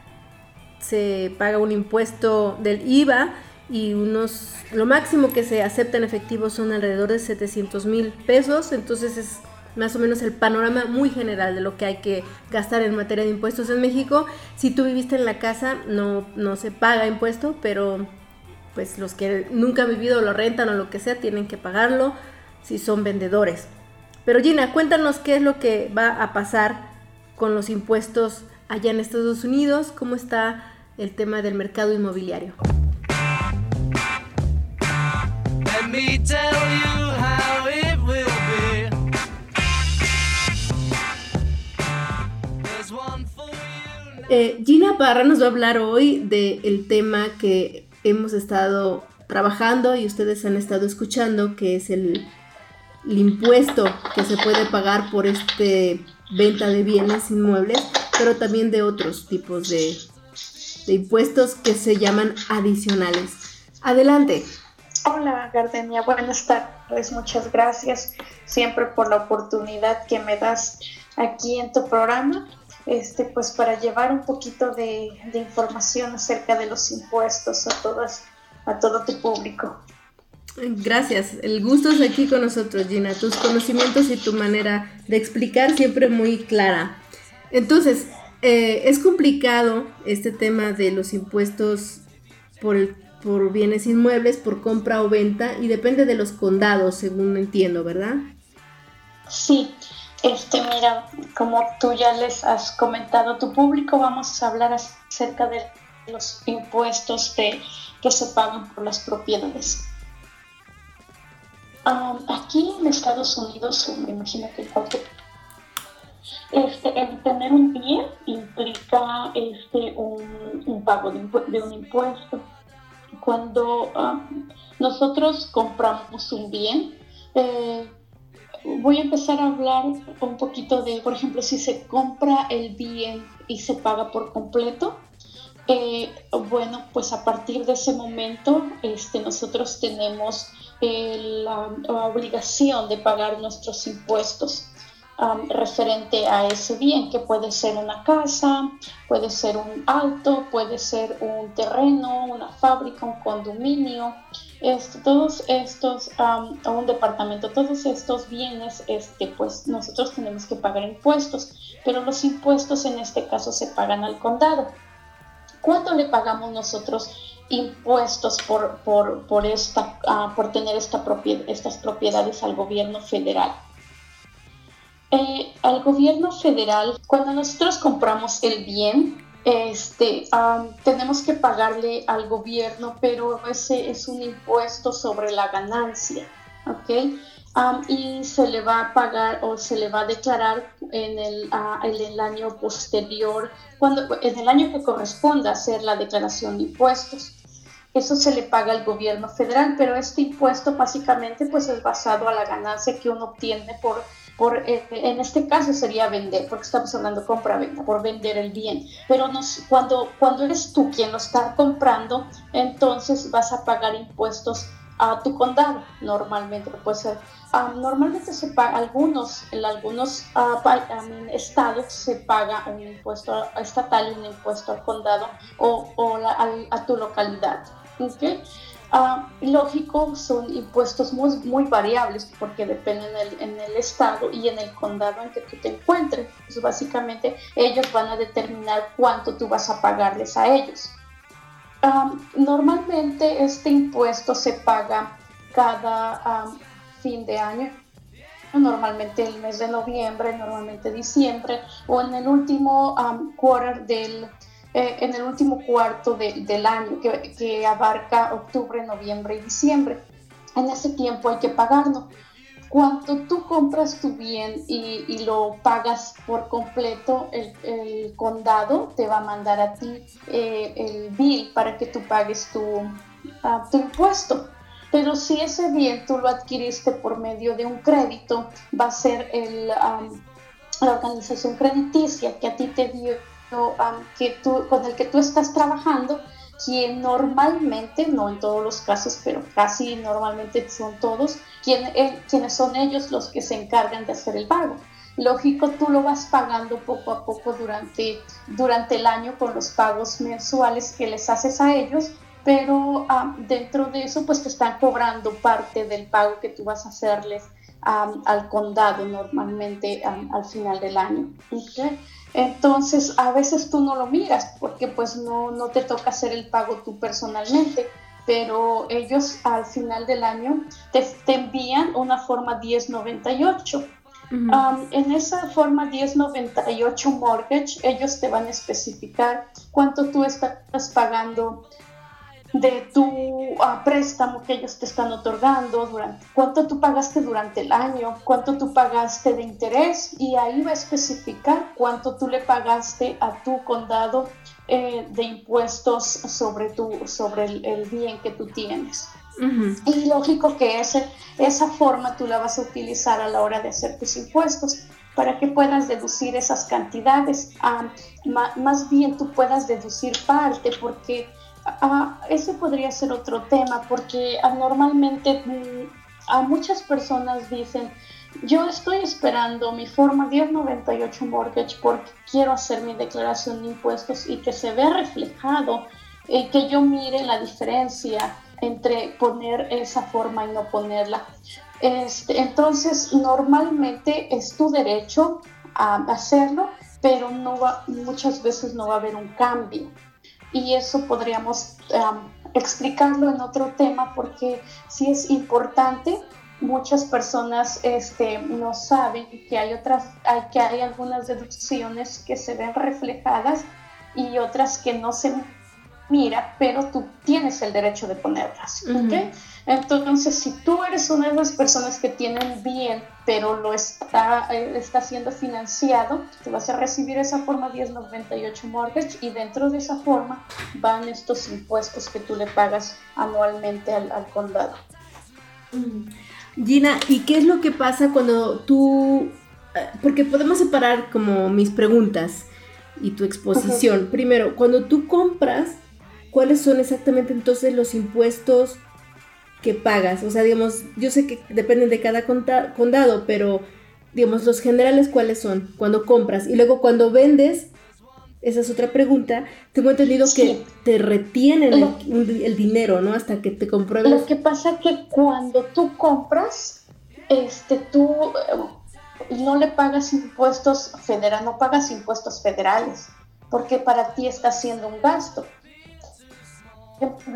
se paga un impuesto del IVA y unos, lo máximo que se acepta en efectivo son alrededor de 700 mil pesos, entonces es más o menos el panorama muy general de lo que hay que gastar en materia de impuestos en México. Si tú viviste en la casa, no, no se paga impuesto, pero pues los que nunca han vivido lo rentan o lo que sea, tienen que pagarlo si son vendedores. Pero Gina, cuéntanos qué es lo que va a pasar con los impuestos allá en Estados Unidos, cómo está el tema del mercado inmobiliario. Gina Parra nos va a hablar hoy del tema que hemos estado trabajando y ustedes han estado escuchando, que es el, impuesto que se puede pagar por este venta de bienes inmuebles, pero también de otros tipos de impuestos que se llaman adicionales. Adelante. Hola Gardenia, buenas tardes, muchas gracias siempre por la oportunidad que me das aquí en tu programa, este, pues para llevar un poquito de, información acerca de los impuestos a todas, a todo tu público. Gracias, el gusto es aquí con nosotros, Gina. Tus conocimientos y tu manera de explicar siempre muy clara. Entonces, eh, es complicado este tema de los impuestos por, el- por bienes inmuebles, por compra o venta, y depende de los condados, según entiendo, ¿verdad? Sí, este, mira, como tú ya les has comentado a tu público, vamos a hablar acerca de los impuestos de- que se pagan por las propiedades. Am, aquí en Estados Unidos, me imagino que este, el tener un bien implica este, un, pago de un impuesto. Cuando am, nosotros compramos un bien, eh, voy a empezar a hablar un poquito de, por ejemplo, si se compra el bien y se paga por completo, eh, bueno, pues a partir de ese momento este, nosotros tenemos eh, la obligación de pagar nuestros impuestos referente a ese bien, que puede ser una casa, puede ser un auto, puede ser un terreno, una fábrica, un condominio, todos estos, un departamento, todos estos bienes, este, pues nosotros tenemos que pagar impuestos, pero los impuestos en este caso se pagan al condado. ¿Cuánto le pagamos nosotros impuestos por, por, por, esta, ah, por tener esta propiedad, estas propiedades al gobierno federal? Eh, al gobierno federal, cuando nosotros compramos el bien, este, am, tenemos que pagarle al gobierno, pero ese es un impuesto sobre la ganancia, ¿ok? Am, y se le va a pagar o se le va a declarar en el, ah, en el año posterior, cuando, en el año que corresponda hacer la declaración de impuestos. Eso se le paga al gobierno federal, pero este impuesto básicamente pues es basado a la ganancia que uno obtiene por, por eh, en este caso sería vender, porque estamos hablando compra-venta, por vender el bien. Pero nos, cuando, cuando eres tú quien lo está comprando, entonces vas a pagar impuestos a tu condado, normalmente puede ser. ah, normalmente se paga, algunos, en algunos ah, pa- um, estados se paga un impuesto estatal y un impuesto al condado o, o la- al- a tu localidad. ¿ok? Ah, lógico, son impuestos muy, muy variables porque dependen en el, estado y en el condado en que tú te encuentres. Pues básicamente ellos van a determinar cuánto tú vas a pagarles a ellos. Am, normalmente este impuesto se paga cada am, fin de año, normalmente el mes de noviembre, normalmente diciembre o en el último am, quarter del, eh, en el último cuarto de- del año que, que abarca octubre, noviembre y diciembre. En ese tiempo hay que pagarlo. Cuando tú compras tu bien y, y lo pagas por completo, el, el condado te va a mandar a ti eh, el bill para que tú pagues tu, ah, tu impuesto. Pero si ese bien tú lo adquiriste por medio de un crédito, va a ser el, am, la organización crediticia que a ti te dio, am, que tú, con el que tú estás trabajando, quien normalmente, no en todos los casos, pero casi normalmente son todos, quien, eh, quienes son ellos los que se encargan de hacer el pago. lógico, tú lo vas pagando poco a poco durante, durante el año con los pagos mensuales que les haces a ellos, pero ah, dentro de eso pues te están cobrando parte del pago que tú vas a hacerles ah, al condado normalmente ah, al final del año. ¿ok? Entonces a veces tú no lo miras porque pues no, no te toca hacer el pago tú personalmente, pero ellos al final del año te, te envían una forma 1098. Um, en esa forma 1098 mortgage, ellos te van a especificar cuánto tú estás pagando de tu préstamo que ellos te están otorgando, durante, cuánto tú pagaste durante el año, cuánto tú pagaste de interés y ahí va a especificar cuánto tú le pagaste a tu condado eh, de impuestos sobre, tu, sobre el, el bien que tú tienes. Y lógico que ese, esa forma tú la vas a utilizar a la hora de hacer tus impuestos para que puedas deducir esas cantidades. Ah, más bien tú puedas deducir parte porque Ah, ese podría ser otro tema porque normalmente mm, a muchas personas dicen, yo estoy esperando mi forma 1098 mortgage porque quiero hacer mi declaración de impuestos y que se vea reflejado, y que yo mire la diferencia entre poner esa forma y no ponerla. Este, entonces, normalmente es tu derecho a hacerlo, pero no va, muchas veces no va a haber un cambio y eso podríamos explicarlo en otro tema porque sí es importante. Muchas personas este, no saben que hay otras, que hay algunas deducciones que se ven reflejadas y otras que no se mira, pero tú tienes el derecho de ponerlas. Entonces, si tú eres una de las personas que tienen bien, pero lo está, eh, está siendo financiado, te vas a recibir esa forma 1098 mortgage y dentro de esa forma van estos impuestos que tú le pagas anualmente al, al condado. Gina, ¿y qué es lo que pasa cuando tú, eh, porque podemos separar como mis preguntas y tu exposición. Primero, cuando tú compras, ¿cuáles son exactamente entonces los impuestos que pagas. O sea, digamos, yo sé que dependen de cada condado, pero digamos, los generales, ¿cuáles son? Cuando compras. Y luego cuando vendes, esa es otra pregunta. Tengo entendido que te retienen el, dinero, ¿no? Hasta que te compruebes. Lo que pasa es que cuando tú compras, este, tú eh, no le pagas impuestos federales, no pagas impuestos federales, porque para ti está siendo un gasto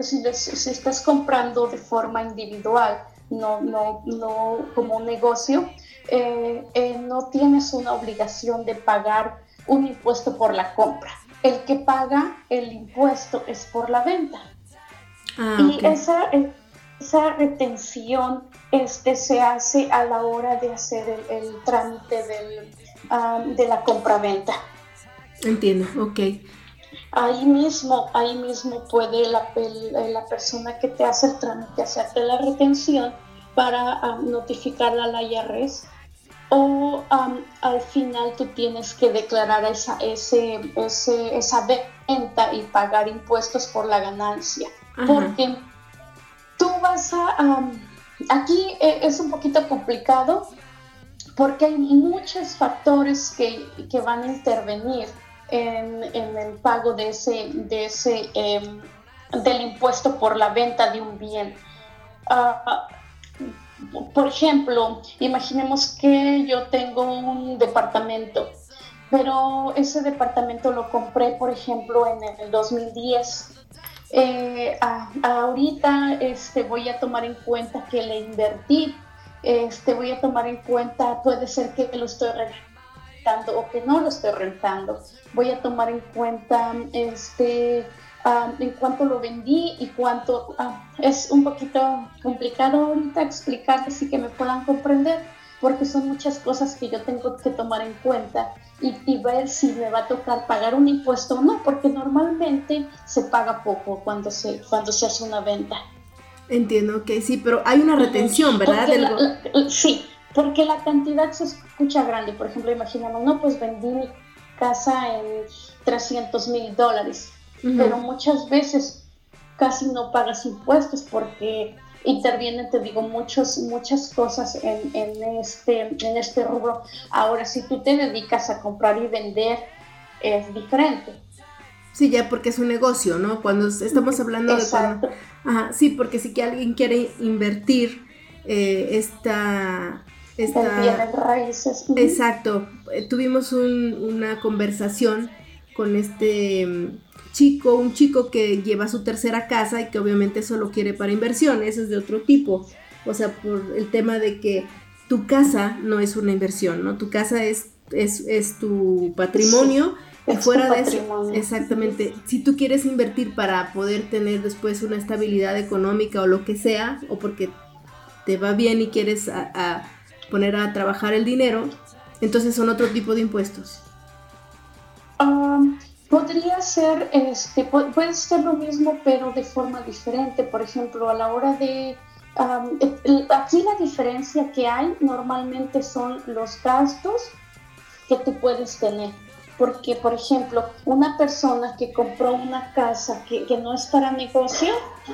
si, si, estás comprando de forma individual, no, no, no como un negocio, eh, eh, no tienes una obligación de pagar un impuesto por la compra. El que paga el impuesto es por la venta. Ah, y esa, esa retención este, se hace a la hora de hacer el, trámite del, ah, de la compra-venta. Entiendo, ok ahí mismo, ahí mismo puede la, la persona que te hace el trámite hacerte la retención para notificarla a la IRS o al final tú tienes que declarar esa, ese, esa venta y pagar impuestos por la ganancia. Porque tú vas a... aquí e, es un poquito complicado porque hay muchos factores que, que van a intervenir en, el pago de ese, de ese em, del impuesto por la venta de un bien. Ah, por ejemplo, imaginemos que yo tengo un departamento, pero ese departamento lo compré, por ejemplo, en el 2010. Eh, ahorita este, voy a tomar en cuenta que le invertí, este, voy a tomar en cuenta, puede ser que lo estoy o que no lo estoy rentando. Voy a tomar en cuenta este, en cuánto lo vendí y cuánto... es un poquito complicado ahorita explicar así que me puedan comprender porque son muchas cosas que yo tengo que tomar en cuenta y, ver si me va a tocar pagar un impuesto o no, porque normalmente se paga poco cuando se, cuando se hace una venta. Entiendo que sí, pero hay una retención, ¿verdad? sí, porque la cantidad se escucha grande. Por ejemplo, imaginamos, no, pues vendí mi casa en 300 mil dólares, pero muchas veces casi no pagas impuestos porque intervienen, te digo, muchos, muchas cosas en, en, este, en este rubro. Ahora, si tú te dedicas a comprar y vender, es diferente. Sí, ya porque es un negocio, ¿no? Cuando estamos hablando Exacto. de... Cuando, ajá, sí, porque si que alguien quiere invertir eh, esta... Raíces. Exacto. Eh, tuvimos un- una conversación con este mm, chico, un chico que lleva su tercera casa y que obviamente solo quiere para inversión. Ese es de otro tipo. O sea, por el tema de que tu casa no es una inversión, ¿no? Tu casa es, es, es tu patrimonio. Y fuera de eso, exactamente, si tú quieres invertir para poder tener después una estabilidad económica o lo que sea, o porque te va bien y quieres a- a poner a trabajar el dinero, entonces son otro tipo de impuestos. Um, podría ser, este, pu- puede ser lo mismo, pero de forma diferente. Por ejemplo, a la hora de... um, aquí la diferencia que hay normalmente son los gastos que tú puedes tener. Porque, por ejemplo, una persona que compró una casa que, que no es para negocio,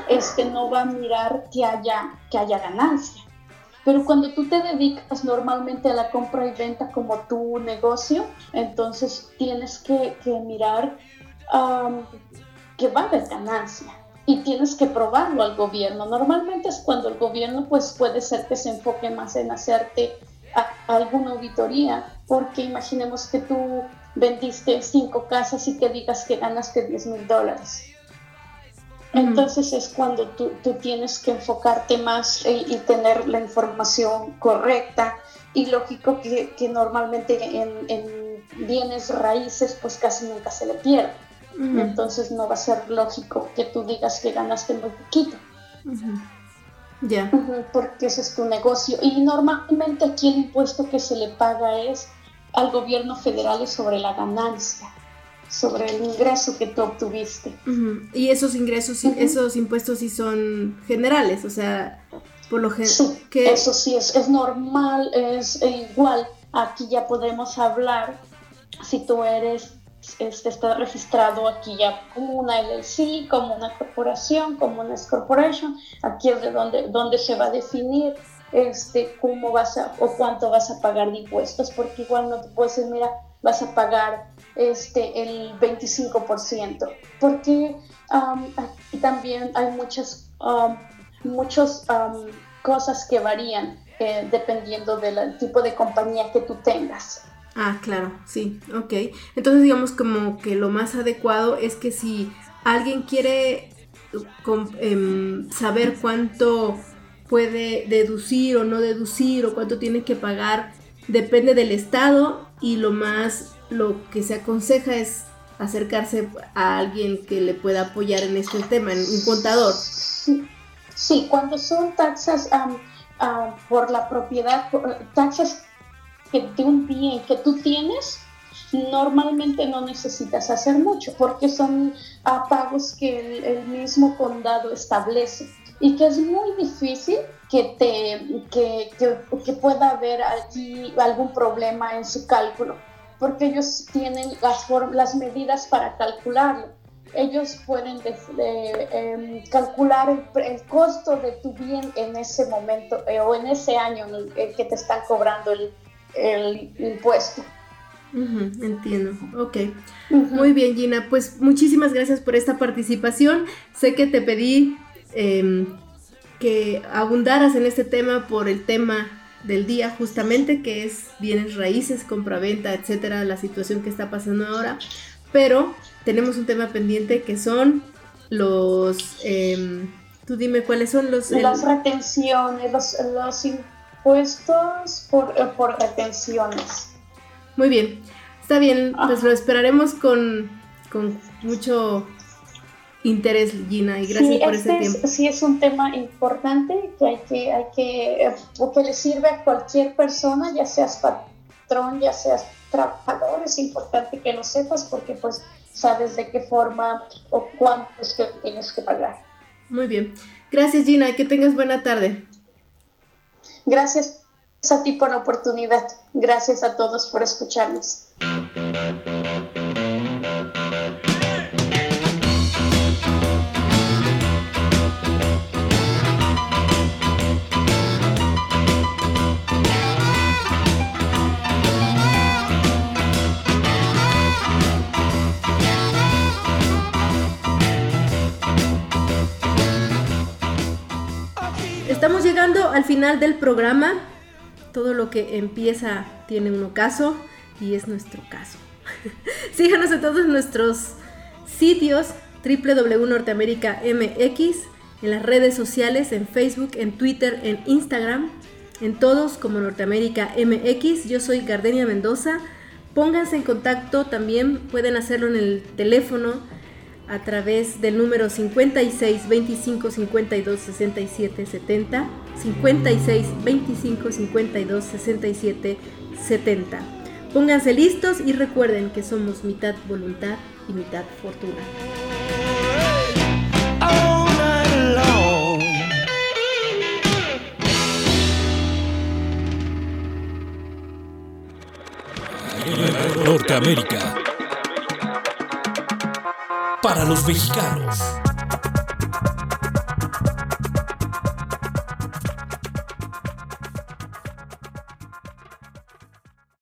este, no va a mirar que haya, que haya ganancia. Pero cuando tú te dedicas normalmente a la compra y venta como tu negocio, entonces tienes que, que mirar am, que va a haber ganancia y tienes que probarlo al gobierno. Normalmente es cuando el gobierno pues puede ser que se enfoque más en hacerte alguna auditoría, porque imaginemos que tú vendiste cinco casas y que digas que ganaste 10 mil dólares. Entonces es cuando tú, tú tienes que enfocarte más y tener la información correcta y lógico que, que normalmente en, en bienes raíces pues casi nunca se le pierde. Entonces no va a ser lógico que tú digas que ganaste muy poquito, ujú. Ya. Porque ese es tu negocio. Y normalmente aquí el impuesto que se le paga es al gobierno federal sobre la ganancia, sobre el ingreso que tú obtuviste. Y esos ingresos, esos impuestos sí son generales, o sea, por lo Sí, general... que eso sí es, es normal, es eh, igual. Aquí ya podemos hablar si tú eres, este, estás registrado aquí ya como una LLC, como una corporación, como una corporation. Aquí es de donde, donde se va a definir este, cómo vas a o cuánto vas a pagar de impuestos, porque igual no te puedes decir, mira, vas a pagar este, el 25%, porque aquí también hay muchas, muchos, am, cosas que varían eh, dependiendo del tipo de compañía que tú tengas. Ah, claro, sí, ok. Entonces digamos como que lo más adecuado es que si alguien quiere em, saber cuánto puede deducir o no deducir o cuánto tiene que pagar, depende del estado y lo más, lo que se aconseja es acercarse a alguien que le pueda apoyar en este tema, en un contador. Sí, cuando son taxas am, ah, por la propiedad, taxas que de un bien que tú tienes, normalmente no necesitas hacer mucho porque son ah, pagos que el, el mismo condado establece y que es muy difícil que, te, que, que, que pueda haber aquí algún problema en su cálculo porque ellos tienen las, las medidas para calcularlo ellos pueden de- de, em, calcular el, el costo de tu bien en ese momento eh, o en ese año en el, el que te están cobrando el, el impuesto. Entiendo, ok. Muy bien, Gina, pues muchísimas gracias por esta participación. Sé que te pedí em, que abundaras en este tema por el tema del día justamente, que es bienes raíces, compraventa, etcétera, la situación que está pasando ahora. Pero tenemos un tema pendiente que son los... em, tú dime cuáles son los... el- Las retenciones, los, los impuestos por, eh, por retenciones. Muy bien, está bien, pues Ajá. lo esperaremos con, con mucho interés, Gina, y gracias sí, por este ese es, tiempo. sí es un tema importante que hay que, hay que, o que le sirve a cualquier persona, ya seas patrón, ya seas trabajador, es importante que lo sepas porque pues sabes de qué forma o cuánto es que tienes que pagar. Muy bien. Gracias, Gina, que tengas buena tarde. Gracias a ti por la oportunidad. Gracias a todos por escucharnos. Estamos llegando al final del programa. Todo lo que empieza tiene un ocaso y es nuestro caso. Síganos en todos nuestros sitios www.norteamerica.mx, en las redes sociales, en Facebook, en Twitter, en Instagram, en todos como Norteamérica MX. Yo soy Gardenia Mendoza. Pónganse en contacto también, pueden hacerlo en el teléfono a través del número 56 25 52 67 70 56 25 52 67 70 Pónganse listos y recuerden que somos mitad voluntad y mitad fortuna. Norteamérica. Para los mexicanos.